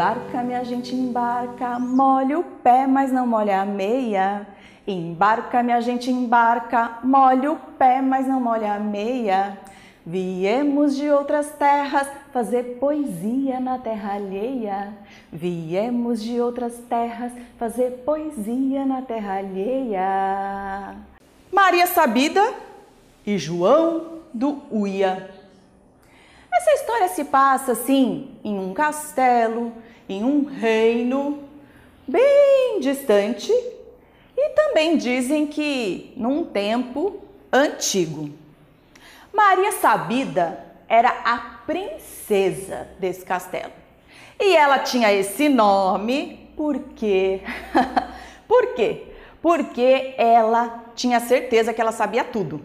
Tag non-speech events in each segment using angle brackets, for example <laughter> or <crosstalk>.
Embarca, minha gente, embarca, molha o pé, mas não molha a meia. Embarca, minha gente, embarca, molha o pé, mas não molha a meia. Viemos de outras terras fazer poesia na terra alheia. Viemos de outras terras fazer poesia na terra alheia. Maria Sabida e João do Uia. Essa história se passa assim em um castelo, em um reino bem distante e também dizem que num tempo antigo. Maria Sabida era a princesa desse castelo. E ela tinha esse nome porque <laughs> Por quê? Porque ela tinha certeza que ela sabia tudo.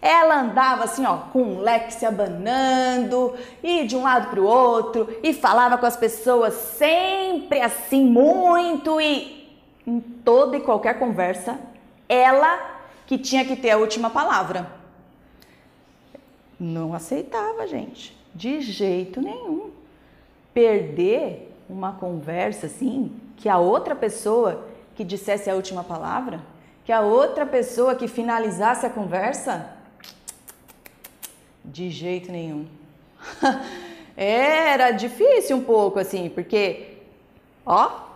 Ela andava assim, ó, com um leque se abanando, e de um lado para o outro, e falava com as pessoas sempre assim, muito, e em toda e qualquer conversa, ela que tinha que ter a última palavra. Não aceitava, gente, de jeito nenhum. Perder uma conversa assim, que a outra pessoa que dissesse a última palavra, que a outra pessoa que finalizasse a conversa, de jeito nenhum. <laughs> Era difícil um pouco assim, porque, ó,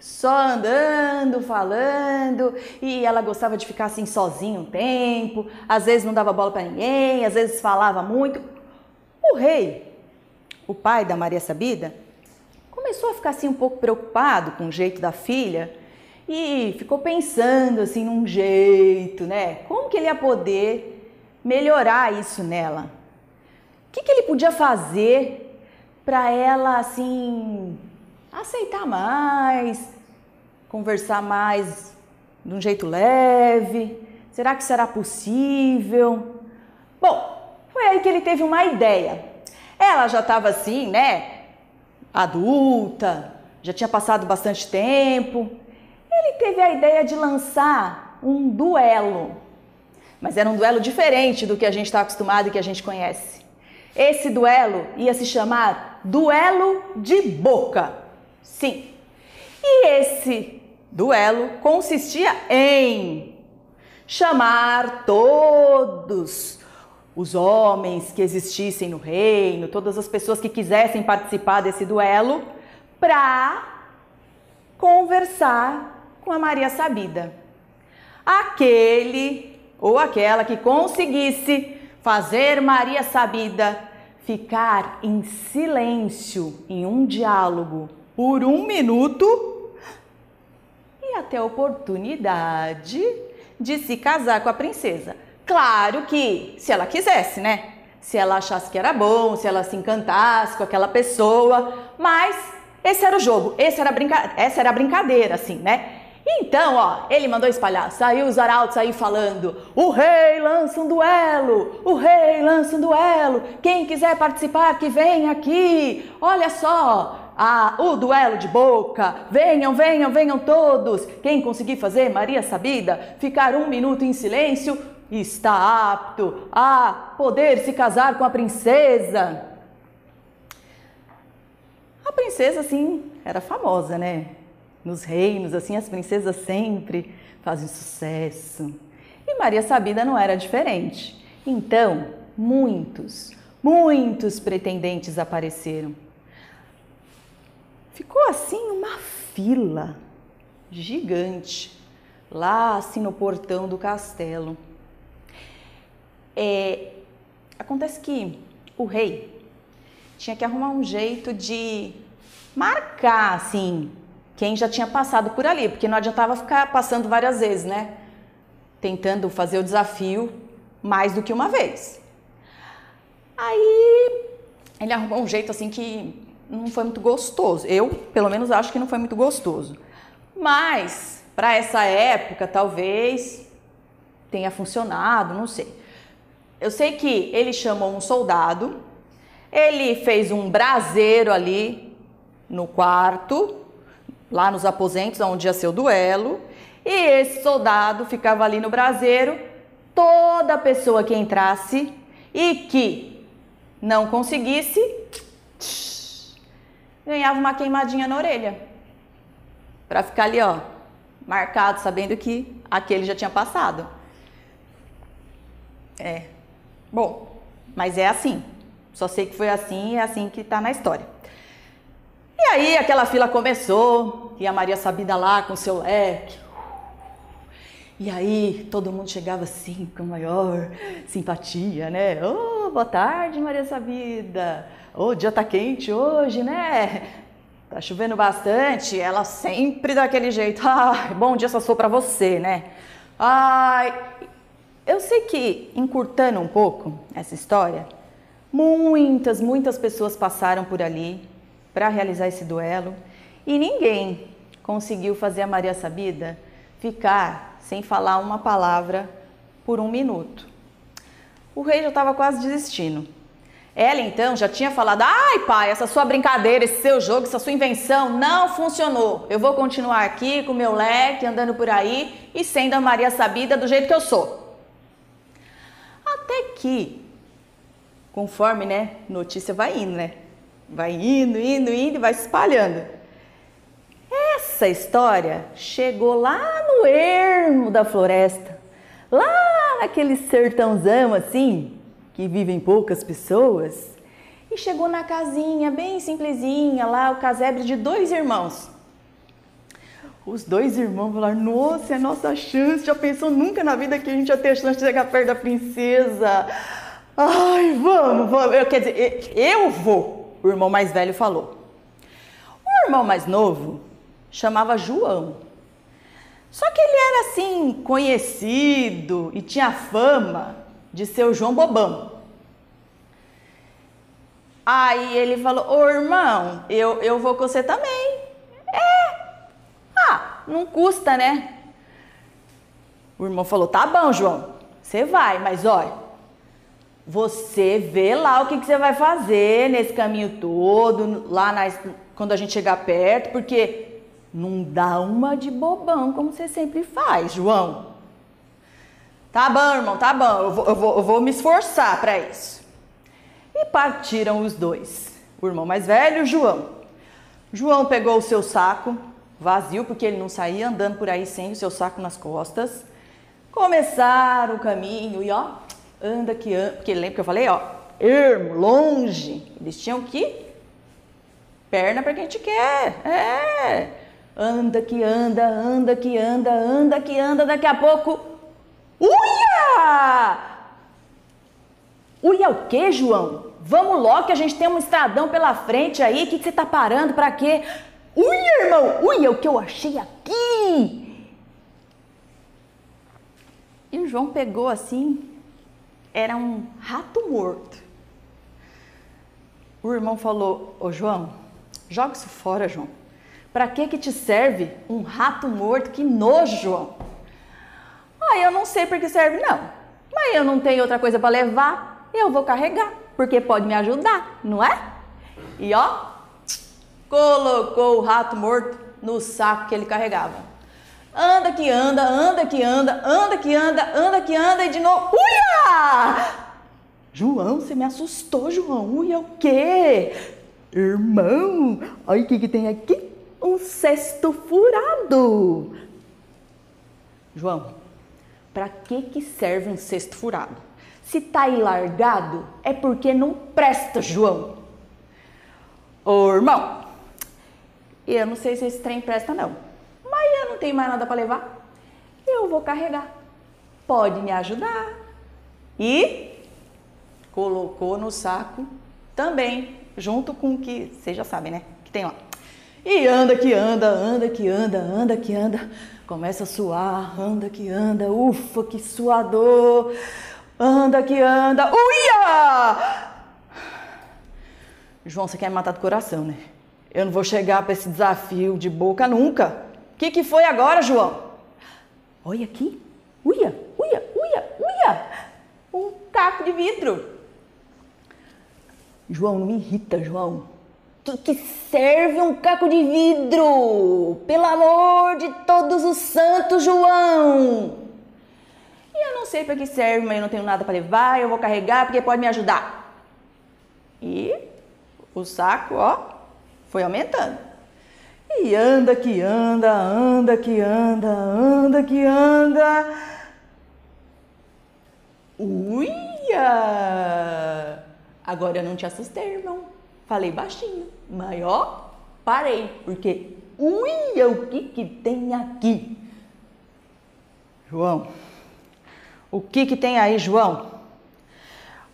só andando, falando, e ela gostava de ficar assim sozinha um tempo, às vezes não dava bola para ninguém, às vezes falava muito. O rei, o pai da Maria Sabida, começou a ficar assim um pouco preocupado com o jeito da filha e ficou pensando assim num jeito, né? Como que ele ia poder melhorar isso nela? O que, que ele podia fazer para ela assim aceitar mais, conversar mais de um jeito leve? Será que será possível? Bom, foi aí que ele teve uma ideia. Ela já estava assim, né? Adulta, já tinha passado bastante tempo. Ele teve a ideia de lançar um duelo mas era um duelo diferente do que a gente está acostumado e que a gente conhece. Esse duelo ia se chamar Duelo de Boca. Sim. E esse duelo consistia em chamar todos os homens que existissem no reino, todas as pessoas que quisessem participar desse duelo, para conversar com a Maria Sabida. Aquele ou aquela que conseguisse fazer Maria Sabida ficar em silêncio em um diálogo por um minuto e até a oportunidade de se casar com a princesa. Claro que se ela quisesse, né? Se ela achasse que era bom, se ela se encantasse com aquela pessoa, mas esse era o jogo, esse era brinca... essa era a brincadeira, assim, né? Então, ó, ele mandou espalhar, saiu os arautos aí falando: o rei lança um duelo, o rei lança um duelo, quem quiser participar que vem aqui, olha só, ah, o duelo de boca, venham, venham, venham todos, quem conseguir fazer Maria Sabida ficar um minuto em silêncio está apto a poder se casar com a princesa. A princesa, sim, era famosa, né? Nos reinos, assim as princesas sempre fazem sucesso. E Maria Sabida não era diferente. Então, muitos, muitos pretendentes apareceram. Ficou assim uma fila gigante lá assim no portão do castelo. É, acontece que o rei tinha que arrumar um jeito de marcar assim quem já tinha passado por ali, porque não adiantava ficar passando várias vezes, né? Tentando fazer o desafio mais do que uma vez. Aí ele arrumou um jeito assim que não foi muito gostoso. Eu, pelo menos, acho que não foi muito gostoso. Mas, para essa época, talvez tenha funcionado, não sei. Eu sei que ele chamou um soldado, ele fez um braseiro ali no quarto, lá nos aposentos onde ia ser o duelo, e esse soldado ficava ali no braseiro, toda pessoa que entrasse e que não conseguisse, ganhava uma queimadinha na orelha. Para ficar ali, ó, marcado, sabendo que aquele já tinha passado. É. Bom, mas é assim. Só sei que foi assim e é assim que tá na história. E aí aquela fila começou, e a Maria Sabida lá com seu leque. E aí todo mundo chegava assim, com maior simpatia, né? Oh, boa tarde, Maria Sabida. Oh, dia tá quente hoje, né? Tá chovendo bastante. Ela sempre daquele jeito. <laughs> Ah, bom dia só sou para você, né? Ai, eu sei que encurtando um pouco essa história, muitas, muitas pessoas passaram por ali para realizar esse duelo e ninguém conseguiu fazer a Maria Sabida ficar sem falar uma palavra por um minuto. O rei já estava quase desistindo. Ela então já tinha falado: ai pai, essa sua brincadeira, esse seu jogo, essa sua invenção não funcionou. Eu vou continuar aqui com meu leque, andando por aí e sendo a Maria Sabida do jeito que eu sou. Até que, conforme né, notícia vai indo, né? Vai indo, indo, indo e vai se espalhando. Essa história chegou lá no ermo da floresta, lá naquele sertãozão assim, que vivem poucas pessoas, e chegou na casinha bem simplesinha, lá o casebre de dois irmãos. Os dois irmãos falaram: Nossa, é a nossa chance. Já pensou nunca na vida que a gente ia ter chance de chegar perto da princesa? Ai, vamos, vamos. Eu, quer dizer, eu vou o irmão mais velho falou. O irmão mais novo chamava João. Só que ele era assim, conhecido e tinha fama de ser o João Bobão. Aí ele falou: Ô irmão, eu, eu vou com você também. É. Ah, não custa, né? O irmão falou: Tá bom, João, você vai, mas olha, você vê lá o que, que você vai fazer nesse caminho todo, lá quando a gente chegar perto, porque não dá uma de bobão como você sempre faz, João. Tá bom, irmão, tá bom, eu vou, eu vou, eu vou me esforçar para isso. E partiram os dois, o irmão mais velho o João. João pegou o seu saco, vazio, porque ele não saía andando por aí sem o seu saco nas costas. Começaram o caminho e ó, anda que anda, porque lembra que eu falei, ó, ermo, longe, eles tinham que perna para quem a gente quer, é, anda que anda, anda que anda, anda que anda, daqui a pouco, uia! Uia o que, João? Vamos logo que a gente tem um estradão pela frente aí, o que, que você tá parando, para quê? Uia, irmão, uia o que eu achei aqui! E o João pegou assim, era um rato morto. O irmão falou: Ô João, joga isso fora, João. Para que que te serve um rato morto? Que nojo, João. Ah, eu não sei para que serve, não. Mas eu não tenho outra coisa para levar, eu vou carregar, porque pode me ajudar, não é? E ó, colocou o rato morto no saco que ele carregava. Anda que anda, anda que anda, anda que anda, anda que anda e de novo. Uia! João, você me assustou, João. Uia, o quê? Irmão, olha o que, que tem aqui. Um cesto furado. João, para que, que serve um cesto furado? Se tá aí largado, é porque não presta, João. Ô, irmão, eu não sei se esse trem presta, não mas eu não tenho mais nada para levar. Eu vou carregar. Pode me ajudar? E colocou no saco também, junto com o que vocês já sabem, né? Que tem lá. E anda que anda, anda que anda, anda que anda. Começa a suar, anda que anda, ufa, que suador. Anda que anda, uia! João, você quer me matar do coração, né? Eu não vou chegar para esse desafio de boca nunca. O que, que foi agora, João? Olha aqui. Uia, uia, uia, uia. Um caco de vidro. João, não me irrita, João. Tu que serve um caco de vidro? Pelo amor de todos os santos, João! E eu não sei para que serve, mas eu não tenho nada para levar, eu vou carregar porque pode me ajudar. E o saco, ó, foi aumentando. E anda que anda, anda que anda, anda que anda. Uia! Agora eu não te assustei, irmão. Falei baixinho, mas ó, parei, porque uia, o que que tem aqui? João, o que que tem aí, João?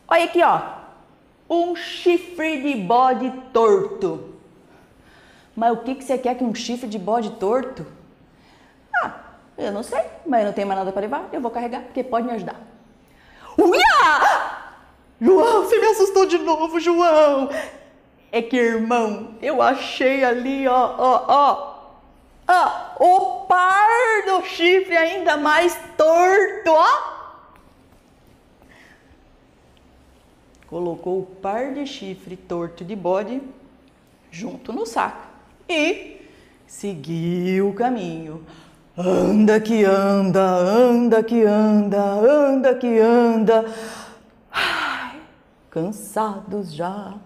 Olha aqui, ó, um chifre de bode torto. Mas o que que você quer que um chifre de bode torto? Ah, eu não sei, mas eu não tenho mais nada para levar, eu vou carregar, porque pode me ajudar. Uia! João, assustou de novo, João! É que, irmão, eu achei ali, ó, ó, ó, o par do chifre ainda mais torto, ó. Colocou o par de chifre torto de bode junto no saco e seguiu o caminho. Anda que anda, anda que anda, anda que anda. Cansados já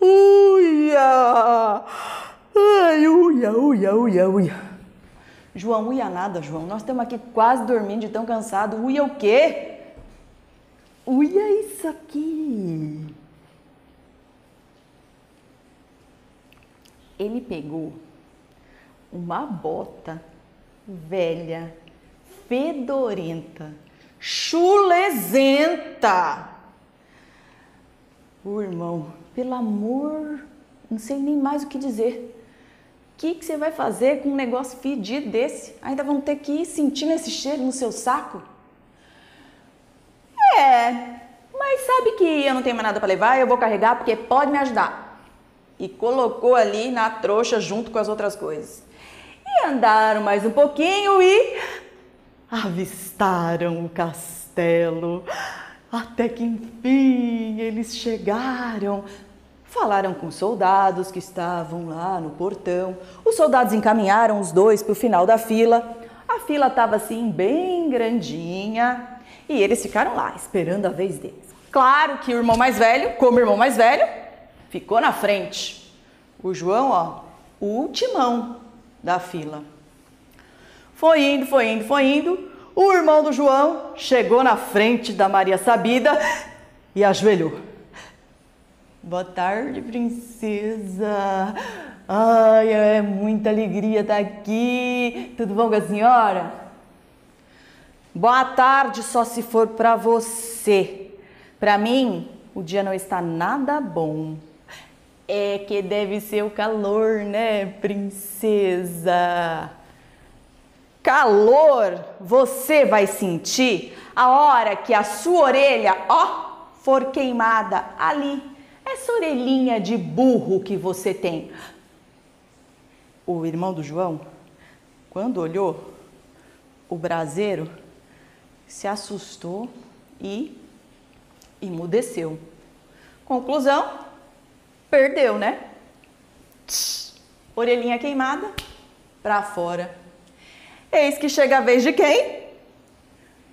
Uia! Ai, uia, uia, uia, uia. João, uia nada, João. Nós estamos aqui quase dormindo de tão cansado. Uia o quê? Uia isso aqui. Ele pegou uma bota velha, fedorenta, chulezenta. O irmão pelo amor, não sei nem mais o que dizer. O que, que você vai fazer com um negócio fedido desse? Ainda vão ter que ir sentindo esse cheiro no seu saco? É, mas sabe que eu não tenho mais nada para levar, eu vou carregar porque pode me ajudar. E colocou ali na trouxa junto com as outras coisas. E andaram mais um pouquinho e avistaram o castelo. Até que enfim eles chegaram Falaram com os soldados que estavam lá no portão. Os soldados encaminharam os dois para o final da fila. A fila estava assim, bem grandinha. E eles ficaram lá, esperando a vez deles. Claro que o irmão mais velho, como irmão mais velho, ficou na frente. O João, ó, o ultimão da fila. Foi indo, foi indo, foi indo. O irmão do João chegou na frente da Maria Sabida e ajoelhou. Boa tarde, princesa. Ai, é muita alegria estar aqui. Tudo bom com a senhora? Boa tarde, só se for para você. Para mim, o dia não está nada bom. É que deve ser o calor, né, princesa? Calor você vai sentir a hora que a sua orelha, ó, for queimada ali essa orelhinha de burro que você tem. O irmão do João, quando olhou o braseiro, se assustou e emudeceu. Conclusão: perdeu, né? orelhinha queimada, para fora. Eis que chega a vez de quem?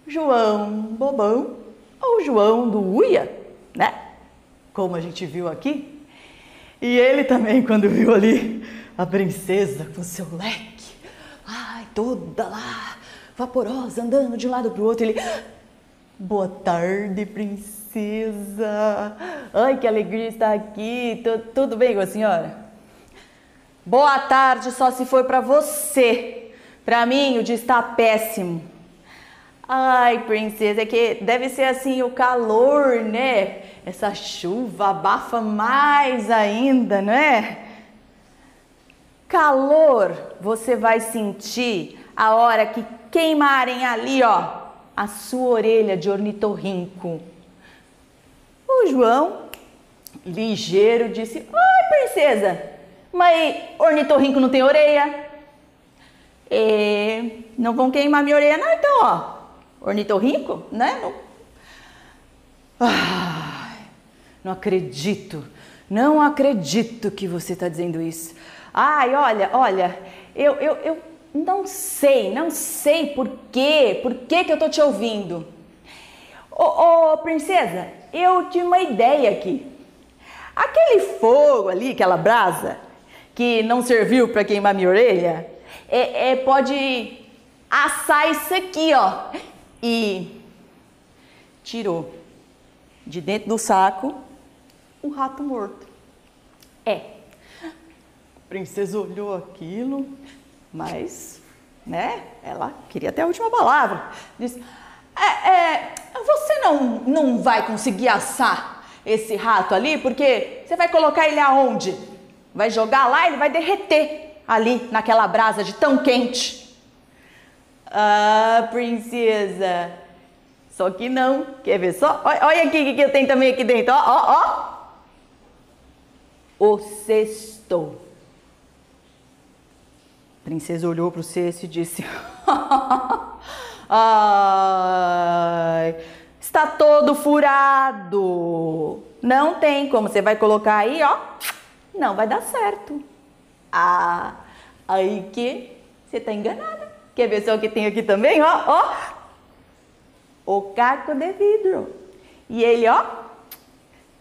João Bobão ou João do Uia, né? como a gente viu aqui. E ele também, quando viu ali a princesa com seu leque, ai, toda lá, vaporosa, andando de um lado para o outro, ele. Boa tarde, princesa. Ai, que alegria estar aqui. Tudo, tudo bem com a senhora? Boa tarde, só se for para você. Para mim, o dia está péssimo. Ai, princesa, é que deve ser assim o calor, né? Essa chuva abafa mais ainda, não é? Calor você vai sentir a hora que queimarem ali, ó, a sua orelha de ornitorrinco. O João ligeiro disse: Ai, princesa, mas ornitorrinco não tem orelha. E não vão queimar minha orelha, não, então, ó. Ornitorrinco, né? Não... Não acredito, não acredito que você está dizendo isso. Ai, olha, olha, eu, eu, eu não sei, não sei por quê, por que, que eu tô te ouvindo. Ô, ô, princesa, eu tive uma ideia aqui. Aquele fogo ali, aquela brasa, que não serviu para queimar minha orelha, é, é, pode assar isso aqui, ó. E tirou de dentro do saco o rato morto. É. A princesa olhou aquilo, mas, né, ela queria até a última palavra. Disse: é, é, Você não, não vai conseguir assar esse rato ali, porque você vai colocar ele aonde? Vai jogar lá, ele vai derreter ali naquela brasa de tão quente. Ah, princesa. Só que não. Quer ver só? Olha aqui o que eu tenho também aqui dentro. Ó, ó, ó. O cesto. A princesa olhou para o cesto e disse: <laughs> Ai, está todo furado. Não tem como. Você vai colocar aí, ó. Não vai dar certo. Ah, aí que você está enganada. Quer ver só o que tem aqui também? Ó, ó. O caco de vidro. E ele, ó,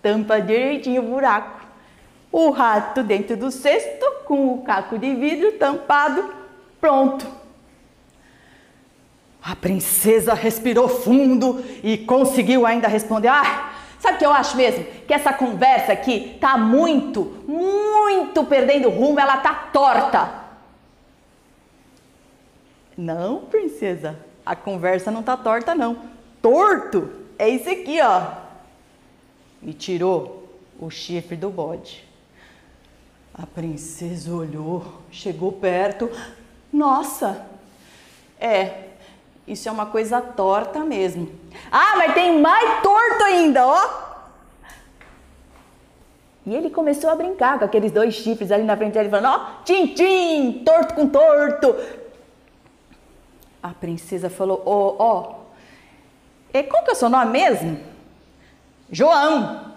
tampa direitinho o buraco. O rato dentro do cesto com o caco de vidro tampado, pronto. A princesa respirou fundo e conseguiu ainda responder: Ah, sabe o que eu acho mesmo? Que essa conversa aqui tá muito, muito perdendo rumo, ela tá torta. Não, princesa, a conversa não tá torta, não. Torto é isso aqui, ó. E tirou o chifre do bode. A princesa olhou, chegou perto. Nossa, é, isso é uma coisa torta mesmo. Ah, mas tem mais torto ainda, ó. E ele começou a brincar com aqueles dois chifres ali na frente dele, falando: ó, tim, tim, torto com torto, a princesa falou: Ó, oh, ó, oh, qual que é o seu nome mesmo? João.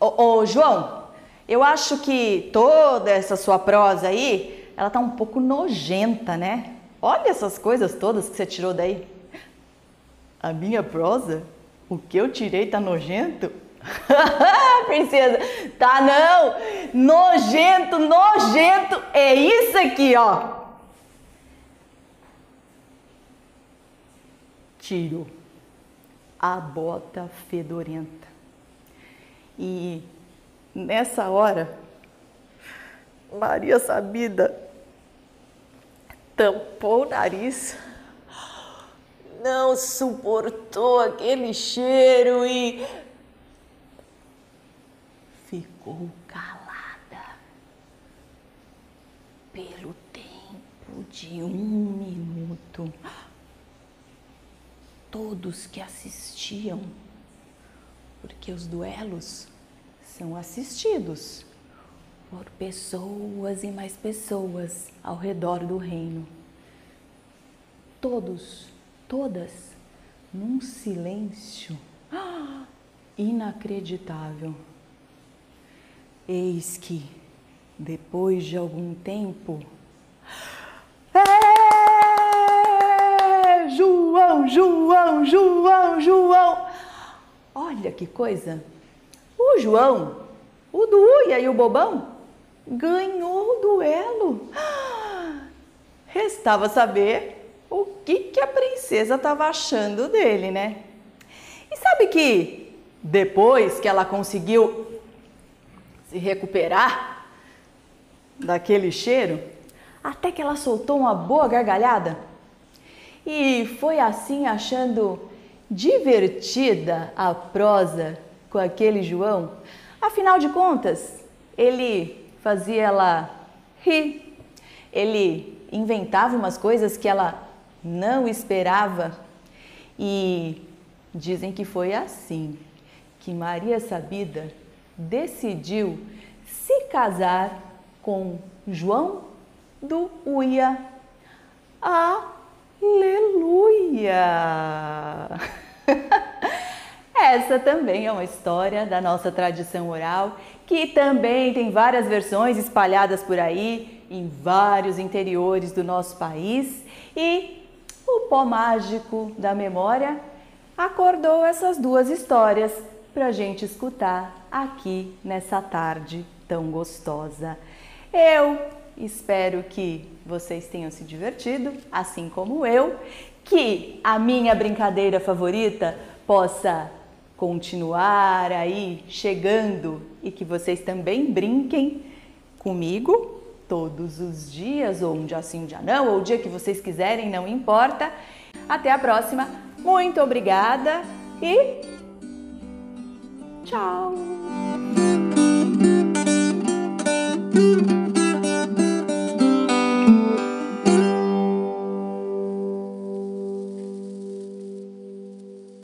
Ô, oh, oh, João, eu acho que toda essa sua prosa aí, ela tá um pouco nojenta, né? Olha essas coisas todas que você tirou daí. A minha prosa? O que eu tirei tá nojento? <laughs> Princesa, tá não! Nojento, nojento! É isso aqui, ó! tiro a bota fedorenta. E nessa hora, Maria Sabida tampou o nariz, não suportou aquele cheiro e ficou calada pelo tempo de um minuto. Todos que assistiam, porque os duelos são assistidos por pessoas e mais pessoas ao redor do reino. Todos, todas, num silêncio <gasps> inacreditável. Eis que, depois de algum tempo, <gasps> João, João, João, João. Olha que coisa. O João, o do Uia e o Bobão, ganhou o duelo. Restava saber o que, que a princesa estava achando dele, né? E sabe que depois que ela conseguiu se recuperar daquele cheiro, até que ela soltou uma boa gargalhada, e foi assim achando divertida a prosa com aquele João. Afinal de contas, ele fazia ela rir, ele inventava umas coisas que ela não esperava e dizem que foi assim que Maria Sabida decidiu se casar com João do Uia. Aleluia! <laughs> Essa também é uma história da nossa tradição oral, que também tem várias versões espalhadas por aí em vários interiores do nosso país. E o pó mágico da memória acordou essas duas histórias para gente escutar aqui nessa tarde tão gostosa. Eu espero que vocês tenham se divertido, assim como eu, que a minha brincadeira favorita possa continuar aí chegando e que vocês também brinquem comigo todos os dias, ou um dia sim, um dia não, ou o dia que vocês quiserem, não importa. Até a próxima, muito obrigada e tchau!